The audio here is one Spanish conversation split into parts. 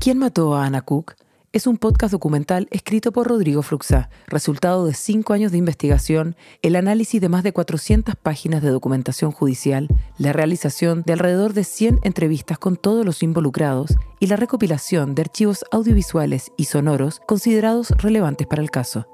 ¿Quién mató a Ana Cook? Es un podcast documental escrito por Rodrigo Fruxá, resultado de cinco años de investigación, el análisis de más de 400 páginas de documentación judicial, la realización de alrededor de 100 entrevistas con todos los involucrados y la recopilación de archivos audiovisuales y sonoros considerados relevantes para el caso.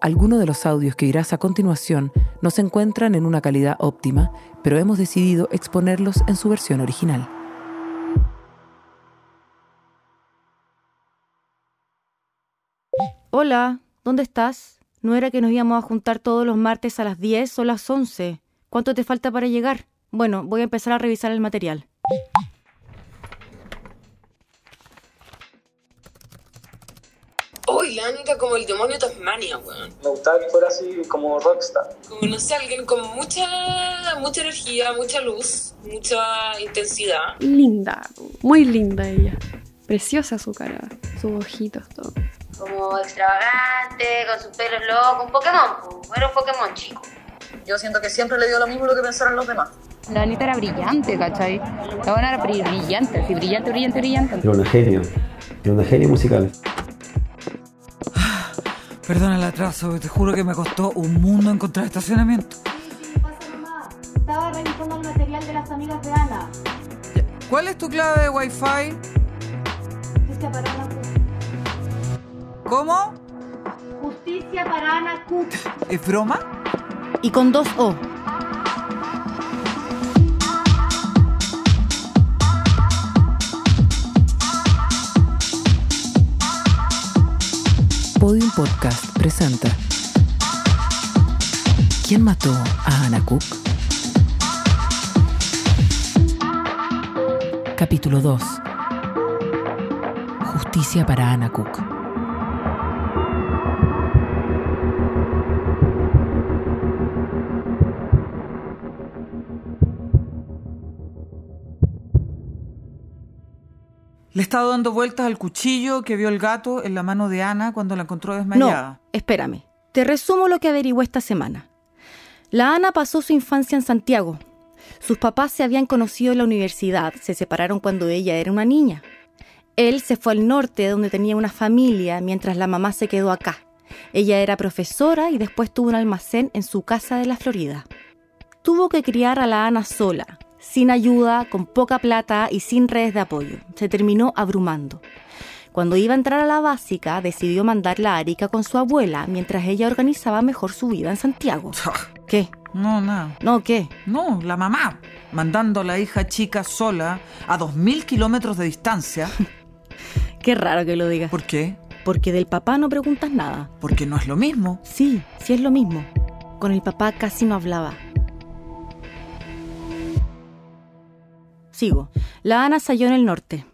Algunos de los audios que oirás a continuación no se encuentran en una calidad óptima, pero hemos decidido exponerlos en su versión original. Hola, ¿dónde estás? ¿No era que nos íbamos a juntar todos los martes a las 10 o las 11? ¿Cuánto te falta para llegar? Bueno, voy a empezar a revisar el material. Uy, la Anita como el demonio Tasmania, weón. Me gustaba que fuera así como rockstar. Como, no sé, alguien con mucha, mucha energía, mucha luz, mucha intensidad. Linda, muy linda ella. Preciosa su cara, sus ojitos, todo. Como extravagante, con sus pelos locos, un Pokémon, po. era un Pokémon chico. Yo siento que siempre le dio lo mismo lo que pensaron los demás. La Anita era brillante, ¿cachai? La buena era brillante, así brillante, brillante, brillante. Era una genio, era una genio musical. Perdona el atraso, te juro que me costó un mundo encontrar estacionamiento. Estaba revisando el material de las amigas de Ana. ¿Cuál es tu clave de Wi-Fi? Cook. ¿Cómo? Justicia para Ana Cook. ¿Es broma? Y con dos O. Podium Podcast presenta ¿Quién mató a Ana Cook? Capítulo 2 Justicia para Ana Cook. Le estaba dando vueltas al cuchillo que vio el gato en la mano de Ana cuando la encontró desmayada. No, espérame. Te resumo lo que averiguó esta semana. La Ana pasó su infancia en Santiago. Sus papás se habían conocido en la universidad, se separaron cuando ella era una niña. Él se fue al norte donde tenía una familia mientras la mamá se quedó acá. Ella era profesora y después tuvo un almacén en su casa de la Florida. Tuvo que criar a la Ana sola, sin ayuda, con poca plata y sin redes de apoyo. Se terminó abrumando. Cuando iba a entrar a la básica, decidió mandarla a Arica con su abuela mientras ella organizaba mejor su vida en Santiago. ¿Qué? No, nada. ¿No qué? No, la mamá, mandando a la hija chica sola a dos mil kilómetros de distancia. Qué raro que lo digas. ¿Por qué? Porque del papá no preguntas nada. Porque no es lo mismo. Sí, sí es lo mismo. Con el papá casi no hablaba. Sigo. La Ana salió en el norte.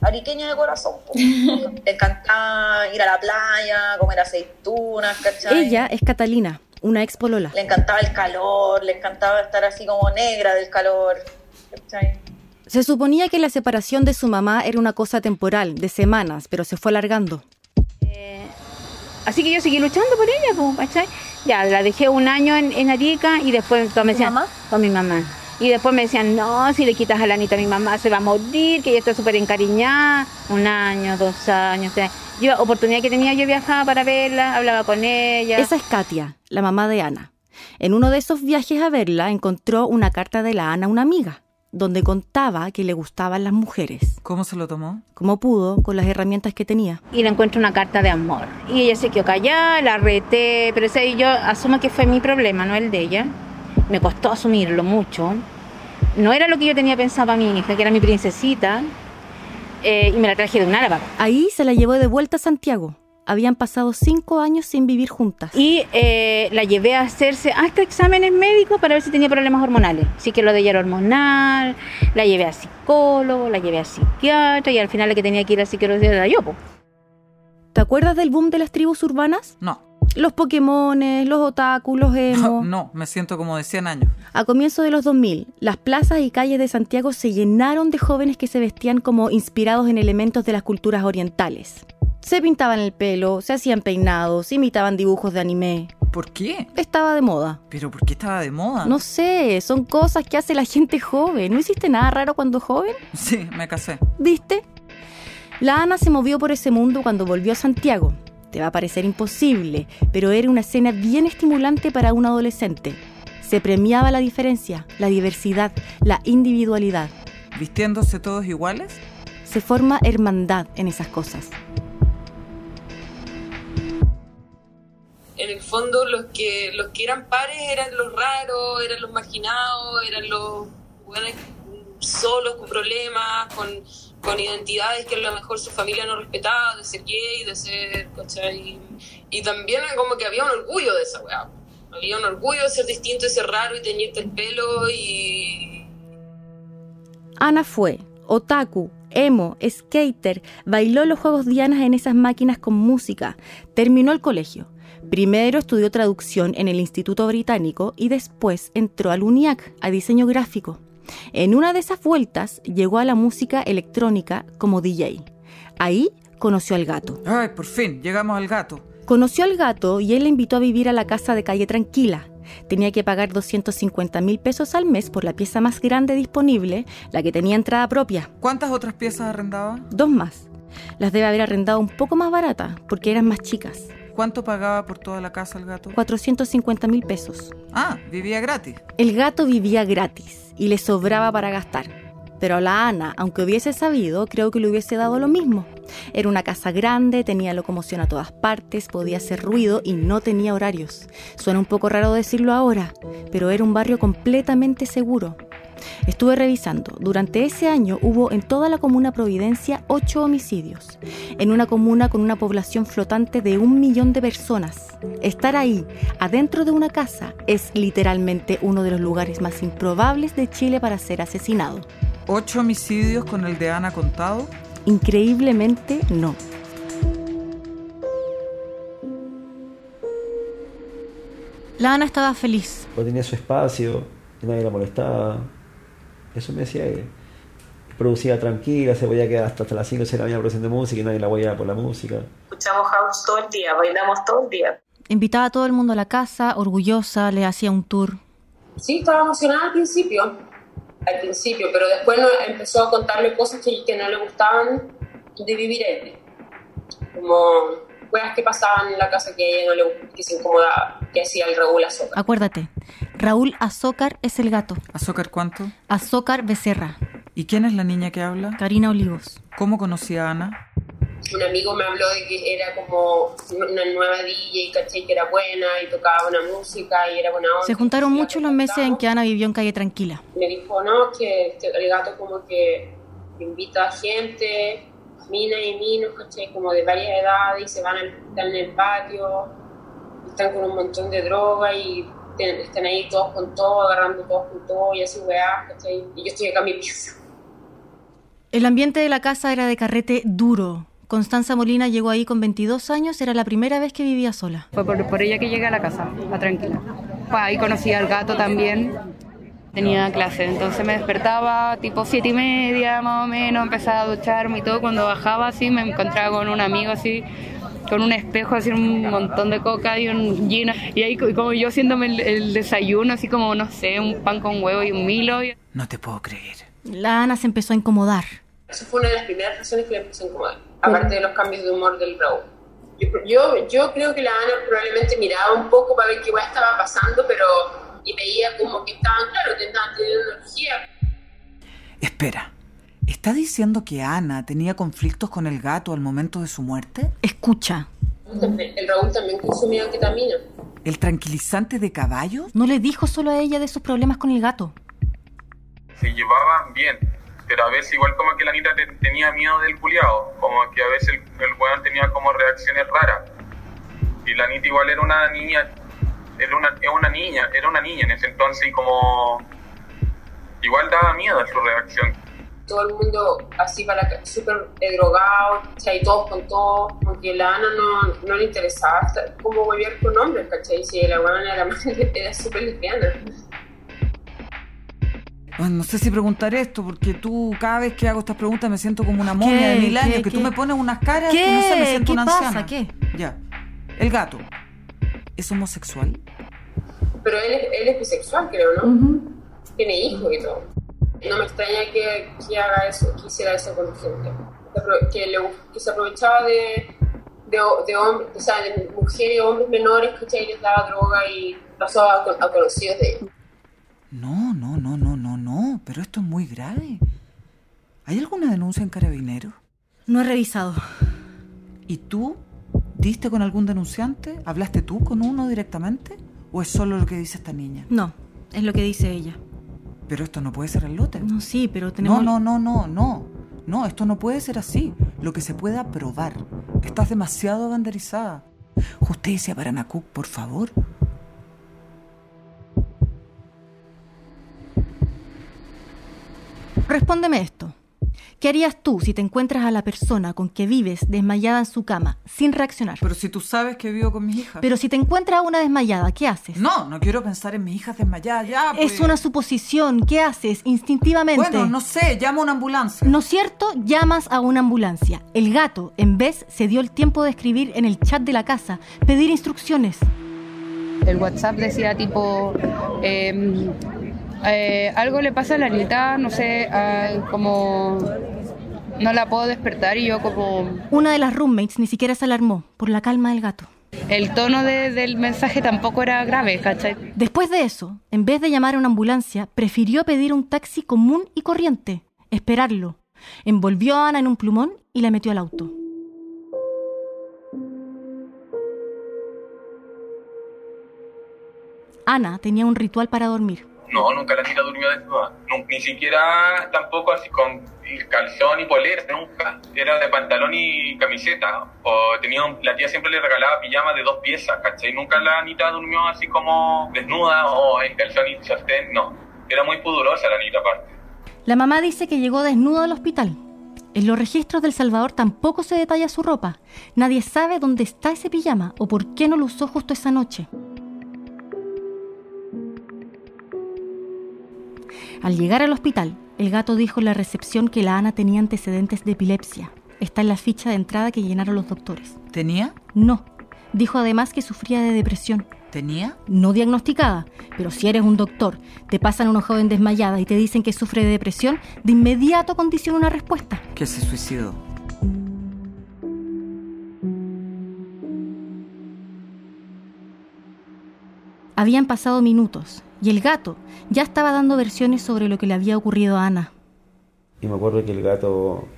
Ariqueña de corazón. Le encantaba ir a la playa, comer aceitunas, ¿cachai? Ella es Catalina, una ex polola. Le encantaba el calor, le encantaba estar así como negra del calor, ¿cachai? Se suponía que la separación de su mamá era una cosa temporal, de semanas, pero se fue alargando. Así que yo seguí luchando por ella, ¿cachai? Ya, la dejé un año en, en Arica y después mamá? con mi mamá. Y después me decían, no, si le quitas a la Anita a mi mamá se va a morir, que ella está súper encariñada. Un año, dos años, tres. Yo, oportunidad que tenía, yo viajaba para verla, hablaba con ella. Esa es Katia, la mamá de Ana. En uno de esos viajes a verla encontró una carta de la Ana a una amiga, donde contaba que le gustaban las mujeres. ¿Cómo se lo tomó? Como pudo, con las herramientas que tenía. y le encuentro una carta de amor. Y ella se quedó callada, la reté, pero ese yo asumo que fue mi problema, no el de ella. Me costó asumirlo mucho. No era lo que yo tenía pensado para mi hija, que era mi princesita, eh, y me la traje de un árabe. Ahí se la llevó de vuelta a Santiago. Habían pasado cinco años sin vivir juntas. Y eh, la llevé a hacerse hasta exámenes médicos para ver si tenía problemas hormonales. Sí que lo de ella era hormonal, la llevé a psicólogo, la llevé a psiquiatra y al final la que tenía que ir a psiquiatra era yo. po. ¿Te acuerdas del boom de las tribus urbanas? No. Los Pokémones, los otaku, los emo. No, me siento como de 100 años. A comienzos de los 2000, las plazas y calles de Santiago se llenaron de jóvenes que se vestían como inspirados en elementos de las culturas orientales. Se pintaban el pelo, se hacían peinados, imitaban dibujos de anime. ¿Por qué? Estaba de moda. ¿Pero por qué estaba de moda? No sé, son cosas que hace la gente joven. ¿No hiciste nada raro cuando joven? Sí, me casé. ¿Viste? La Ana se movió por ese mundo cuando volvió a Santiago. Te va a parecer imposible, pero era una escena bien estimulante para un adolescente. Se premiaba la diferencia, la diversidad, la individualidad. ¿Vistiéndose todos iguales? Se forma hermandad en esas cosas. En el fondo los que los que eran pares eran los raros, eran los marginados, eran los solos, con problemas, con, con identidades que a lo mejor su familia no respetaba, de ser gay, de ser. Y también como que había un orgullo de esa weá. Había un orgullo de ser distinto y ser raro y teñirte el pelo y... Ana fue otaku, emo, skater, bailó los juegos dianas en esas máquinas con música, terminó el colegio. Primero estudió traducción en el Instituto Británico y después entró al UNIAC a diseño gráfico. En una de esas vueltas llegó a la música electrónica como DJ. Ahí conoció al gato. Ay, por fin, llegamos al gato. Conoció al gato y él le invitó a vivir a la casa de calle Tranquila. Tenía que pagar 250 mil pesos al mes por la pieza más grande disponible, la que tenía entrada propia. ¿Cuántas otras piezas arrendaba? Dos más. Las debe haber arrendado un poco más baratas, porque eran más chicas. ¿Cuánto pagaba por toda la casa el gato? 450 mil pesos. Ah, vivía gratis. El gato vivía gratis y le sobraba para gastar. Pero a la Ana, aunque hubiese sabido, creo que le hubiese dado lo mismo. Era una casa grande, tenía locomoción a todas partes, podía hacer ruido y no tenía horarios. Suena un poco raro decirlo ahora, pero era un barrio completamente seguro. Estuve revisando. Durante ese año hubo en toda la comuna Providencia ocho homicidios. En una comuna con una población flotante de un millón de personas. Estar ahí, adentro de una casa, es literalmente uno de los lugares más improbables de Chile para ser asesinado. ¿Ocho homicidios con el de Ana contado? Increíblemente no. La Ana estaba feliz. Pues tenía su espacio, y nadie la molestaba. Eso me decía ella. Producía tranquila, se podía quedar hasta, hasta las 5 o 6 de la mañana produciendo música y nadie la voy por la música. Escuchamos house todo el día, bailamos todo el día. Invitaba a todo el mundo a la casa, orgullosa, le hacía un tour. Sí, estaba emocionada al principio, al principio, pero después no- empezó a contarle cosas que, que no le gustaban de vivir ahí. Como cosas que pasaban en la casa que a ella no le que se incomodaba, que hacía el Azócar. Acuérdate, Raúl Azócar es el gato. ¿Azócar cuánto? Azócar Becerra. ¿Y quién es la niña que habla? Karina Olivos. ¿Cómo conocía a Ana? Un amigo me habló de que era como una nueva DJ, ¿cachai? Que era buena y tocaba buena música y era buena onda. Se juntaron mucho los meses en que Ana vivió en calle tranquila. me dijo, no, que, que el gato como que invita a gente, minas y minos, ¿cachai? Como de varias edades y se van al, están en el patio, están con un montón de droga y te- están ahí todos con todo, agarrando todos con todo y así weá, ¿cachai? Y yo estoy acá en mi pieza. El ambiente de la casa era de carrete duro. Constanza Molina llegó ahí con 22 años, era la primera vez que vivía sola. Fue por, por ella que llegué a la casa, a tranquila. Pues ahí conocí al gato también. Tenía clase, entonces me despertaba tipo siete y media más o menos, empezaba a ducharme y todo. Cuando bajaba así me encontraba con un amigo así, con un espejo, así un montón de coca y un gin. Y ahí co- como yo haciéndome el, el desayuno, así como, no sé, un pan con huevo y un milo. y- No te puedo creer. La Ana se empezó a incomodar. Eso fue una de las primeras razones que le empezó a incomodar, aparte de los cambios de humor del Raúl. Yo, yo, yo creo que la Ana probablemente miraba un poco para ver qué estaba pasando, pero y veía como que estaban, claro, que estaban teniendo energía. Espera, ¿está diciendo que Ana tenía conflictos con el gato al momento de su muerte? Escucha. El Raúl también consumía ketamina. ¿El tranquilizante de caballo? No le dijo solo a ella de sus problemas con el gato. se llevaban bien, pero a veces igual como que la Anita te- tenía miedo del culiao, como que a veces el, el weón tenía como reacciones raras. Y la Anita igual era una niña, era una, era una niña, era una niña en ese entonces y como igual daba miedo su reacción. Todo el mundo así para súper eh, drogado, o sea, y todos con todos, porque la Ana no, no le interesaba estar- cómo volver con hombres, ¿cachai? Si la buena era, era súper lesbiana. Ay, no sé si preguntar esto, porque tú cada vez que hago estas preguntas me siento como una momia de mil años, ¿Qué? que tú ¿Qué? me pones unas caras ¿Qué? que no sé, me siento ¿Qué una pasa? anciana. ¿Qué? Ya. El gato. ¿Es homosexual? Pero él, él es bisexual, creo, ¿no? Tiene hijos y todo. No me extraña que, que haga eso, que hiciera eso con gente. que, que le- que se aprovechaba de, de, de, hom- o sea, de mujeres y hombres menores, ¿cachai? Y les daba droga y pasó a, a conocidos de ellos. No, no, no, no, no, no. Pero esto es muy grave. ¿Hay alguna denuncia en Carabineros? No he revisado. ¿Y tú? ¿Diste con algún denunciante? ¿Hablaste tú con uno directamente? ¿O es solo lo que dice esta niña? No, es lo que dice ella. Pero esto no puede ser el lote. No, sí, pero tenemos... No, no, no, no, no. No, esto no puede ser así. Lo que se pueda probar. Estás demasiado banderizada. Justicia para Nacuc, por favor. Respóndeme esto. ¿Qué harías tú si te encuentras a la persona con que vives desmayada en su cama, sin reaccionar? Pero si tú sabes que vivo con mis hijas. Pero si te encuentras a una desmayada, ¿qué haces? No, no quiero pensar en mis hijas desmayadas ya. pues. Es una suposición. ¿Qué haces instintivamente? Bueno, no sé, llama a una ambulancia. ¿No es cierto? Llamas a una ambulancia. El gato, en vez, se dio el tiempo de escribir en el chat de la casa, pedir instrucciones. El WhatsApp decía tipo, eh, eh, algo le pasa a la Anita, no sé, como no la puedo despertar y yo como... Una de las roommates ni siquiera se alarmó por la calma del gato. El tono de- del mensaje tampoco era grave, ¿cachai? Después de eso, en vez de llamar a una ambulancia, prefirió pedir un taxi común y corriente, esperarlo. Envolvió a Ana en un plumón y la metió al auto. Ana tenía un ritual para dormir. No, nunca la Anita durmió desnuda. Ni siquiera tampoco así con calzón y polera, nunca. Era de pantalón y camiseta. O tenía la tía siempre le regalaba pijamas de dos piezas, ¿cachai? Nunca la Anita durmió así como desnuda o en calzón y sostén, no. Era muy pudorosa la Anita aparte. La mamá dice que llegó desnuda al hospital. En los registros del Salvador tampoco se detalla su ropa. Nadie sabe dónde está ese pijama o por qué no lo usó justo esa noche. Al llegar al hospital, el gato dijo en la recepción que la Ana tenía antecedentes de epilepsia. Está en la ficha de entrada que llenaron los doctores. ¿Tenía? No. Dijo además que sufría de depresión. ¿Tenía? No diagnosticada, pero si eres un doctor, te pasan a una joven desmayada y te dicen que sufre de depresión, de inmediato condiciona una respuesta. Que se suicidó. Habían pasado minutos y el gato ya estaba dando versiones sobre lo que le había ocurrido a Ana. Y me acuerdo que el gato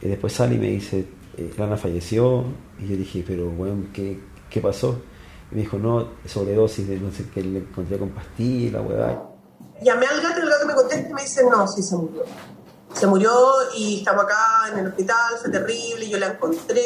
eh, después sale y me dice, eh, Lana falleció. Y yo dije, pero bueno, ¿qué, qué pasó? Y me dijo, no, sobredosis de no sé qué, le encontré con pastillas, la hueá. Llamé al gato y el gato me contesta y me dice, no, sí se murió. Se murió y estamos acá en el hospital, fue terrible, yo la encontré,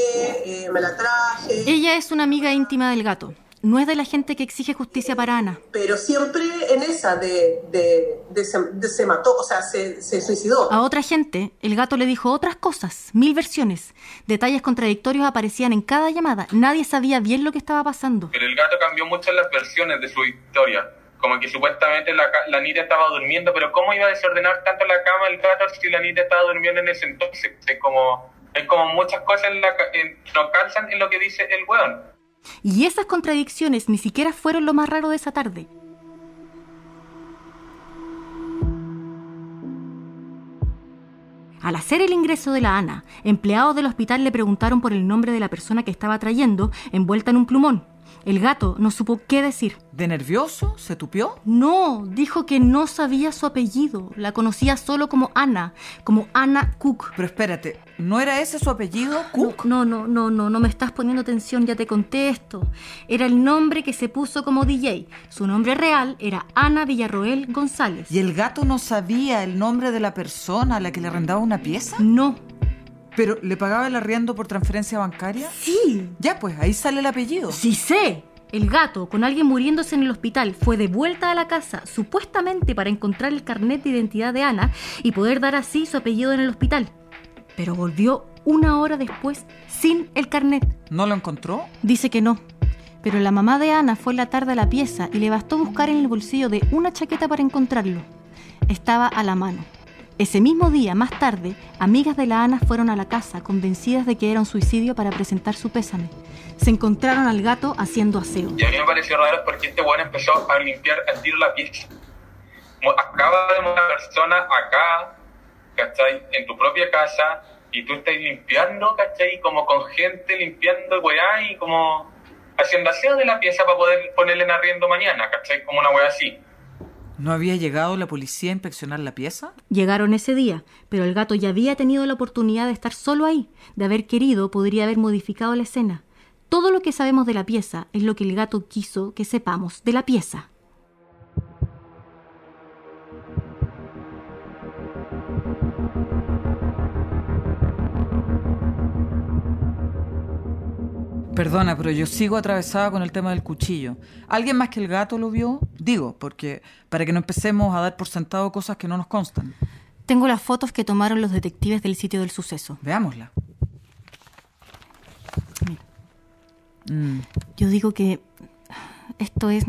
eh, me la traje. Ella es una amiga íntima del gato. No es de la gente que exige justicia para Ana. Pero siempre en esa de, de, de se, de se mató, o sea, se, se suicidó. A otra gente, el gato le dijo otras cosas, mil versiones. Detalles contradictorios aparecían en cada llamada. Nadie sabía bien lo que estaba pasando. Pero el gato cambió mucho las versiones de su historia. Como que supuestamente la, la Anita estaba durmiendo, pero ¿cómo iba a desordenar tanto la cama el gato si la Anita estaba durmiendo en ese entonces? Es como, es como muchas cosas en la, en- no calzan en lo que dice el weón. Y esas contradicciones ni siquiera fueron lo más raro de esa tarde. Al hacer el ingreso de la Ana, empleados del hospital le preguntaron por el nombre de la persona que estaba trayendo, envuelta en un plumón. El gato no supo qué decir. ¿De nervioso? ¿Se tupió? No, dijo que no sabía su apellido. La conocía solo como Ana, como Ana Cook. Pero espérate, ¿no era ese su apellido? Cook. No, no, no, no, no me estás poniendo atención, ya te conté esto. Era el nombre que se puso como DJ. Su nombre real era Ana Villarroel González. ¿Y el gato no sabía el nombre de la persona a la que le arrendaba una pieza? No. ¿Pero le pagaba el arriendo por transferencia bancaria? Sí. Ya, pues ahí sale el apellido. Sí sé. El gato, con alguien muriéndose en el hospital, fue de vuelta a la casa, supuestamente para encontrar el carnet de identidad de Ana y poder dar así su apellido en el hospital. Pero volvió una hora después sin el carnet. ¿No lo encontró? Dice que no. Pero la mamá de Ana fue la tarde a la pieza y le bastó buscar en el bolsillo de una chaqueta para encontrarlo. Estaba a la mano. Ese mismo día, más tarde, amigas de la Ana fueron a la casa convencidas de que era un suicidio para presentar su pésame. Se encontraron al gato haciendo aseo. Y a mí me pareció raro porque este weón empezó a limpiar al tiro la pieza. Acaba de una persona acá, ¿cachai? En tu propia casa, y tú estás limpiando, ¿cachai? Como con gente limpiando, weá, y como haciendo aseo de la pieza para poder ponerle en arriendo mañana, ¿cachai? Como una weá así. ¿No había llegado la policía a inspeccionar la pieza? Llegaron ese día, pero el gato ya había tenido la oportunidad de estar solo ahí. De haber querido, podría haber modificado la escena. Todo lo que sabemos de la pieza es lo que el gato quiso que sepamos de la pieza. Perdona, pero yo sigo atravesada con el tema del cuchillo. ¿Alguien más que el gato lo vio? Digo, porque para que no empecemos a dar por sentado cosas que no nos constan. Tengo las fotos que tomaron los detectives del sitio del suceso. Veámosla. Mm. Yo digo que esto es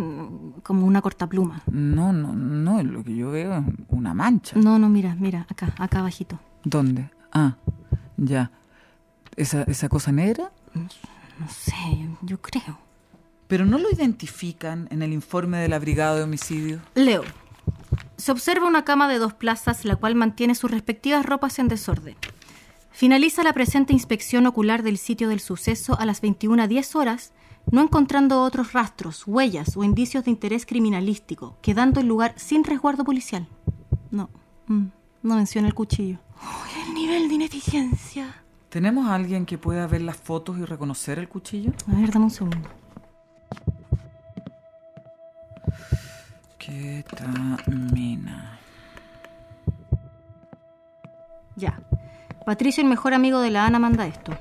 como una cortapluma. No, no, no, lo que yo veo es una mancha. No, no, mira, mira, acá, acá abajito. ¿Dónde? Ah, ya. ¿Esa, esa cosa negra? No sé, yo creo. ¿Pero no lo identifican en el informe de la Brigada de Homicidio? Leo. Se observa una cama de dos plazas, la cual mantiene sus respectivas ropas en desorden. Finaliza la presente inspección ocular del sitio del suceso a las 21.10 horas, no encontrando otros rastros, huellas o indicios de interés criminalístico, quedando el lugar sin resguardo policial. No, mm, no menciona el cuchillo. Uy, el nivel de ineficiencia. ¿Tenemos a alguien que pueda ver las fotos y reconocer el cuchillo? A ver, dame un segundo. Ketamina. Ya. Patricio, el mejor amigo de la Ana, manda esto.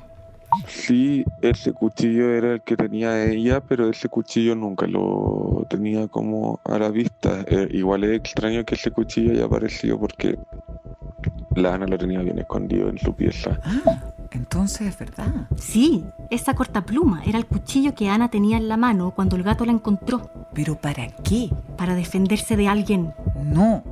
Sí, ese cuchillo era el que tenía ella, pero ese cuchillo nunca lo tenía como a la vista. Eh, igual es extraño que ese cuchillo haya aparecido porque la Ana lo tenía bien escondido en su pieza. Ah, entonces es verdad. Sí, esa cortapluma era el cuchillo que Ana tenía en la mano cuando el gato la encontró. ¿Pero para qué? Para defenderse de alguien. No.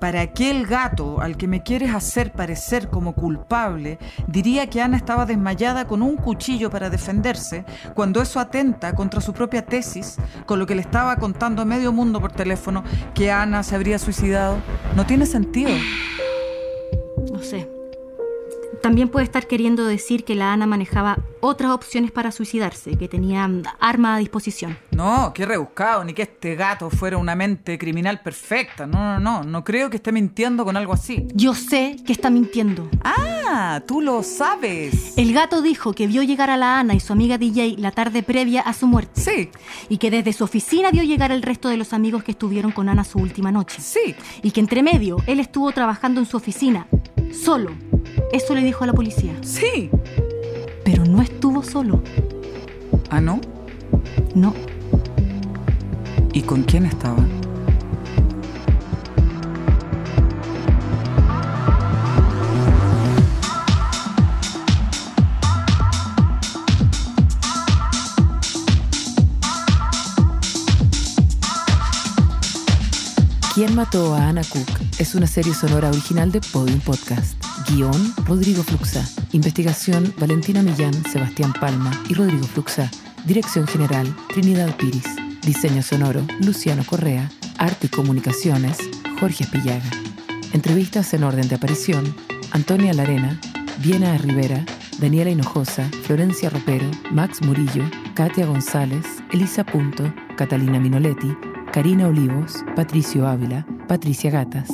¿Para qué el gato, al que me quieres hacer parecer como culpable, diría que Ana estaba desmayada con un cuchillo para defenderse, cuando eso atenta contra su propia tesis, con lo que le estaba contando a medio mundo por teléfono que Ana se habría suicidado? No tiene sentido. No sé. También puede estar queriendo decir que la Ana manejaba otras opciones para suicidarse, que tenía mm, arma a disposición. No, qué rebuscado, ni que este gato fuera una mente criminal perfecta. No, no, no, no creo que esté mintiendo con algo así. Yo sé que está mintiendo. Ah, tú lo sabes. El gato dijo que vio llegar a la Ana y su amiga DJ la tarde previa a su muerte. Sí. Y que desde su oficina vio llegar el resto de los amigos que estuvieron con Ana su última noche. Sí. Y que entre medio él estuvo trabajando en su oficina, solo. Eso le dijo a la policía. Sí. Pero no estuvo solo. ¿Ah, no? No. ¿Y con quién estaba? ¿Quién mató a Anna Cook? Es una serie sonora original de Podium Podcast. Guión, Rodrigo Fluxa. Investigación, Valentina Millán, Sebastián Palma y Rodrigo Fluxa. Dirección General, Trinidad Piris. Diseño sonoro, Luciano Correa. Arte y Comunicaciones, Jorge Espillaga. Entrevistas en orden de aparición, Antonia Larena, Viena Rivera, Daniela Hinojosa, Florencia Ropero, Max Murillo, Katia González, Elisa Punto, Catalina Minoletti, Karina Olivos, Patricio Ávila, Patricia Gatas,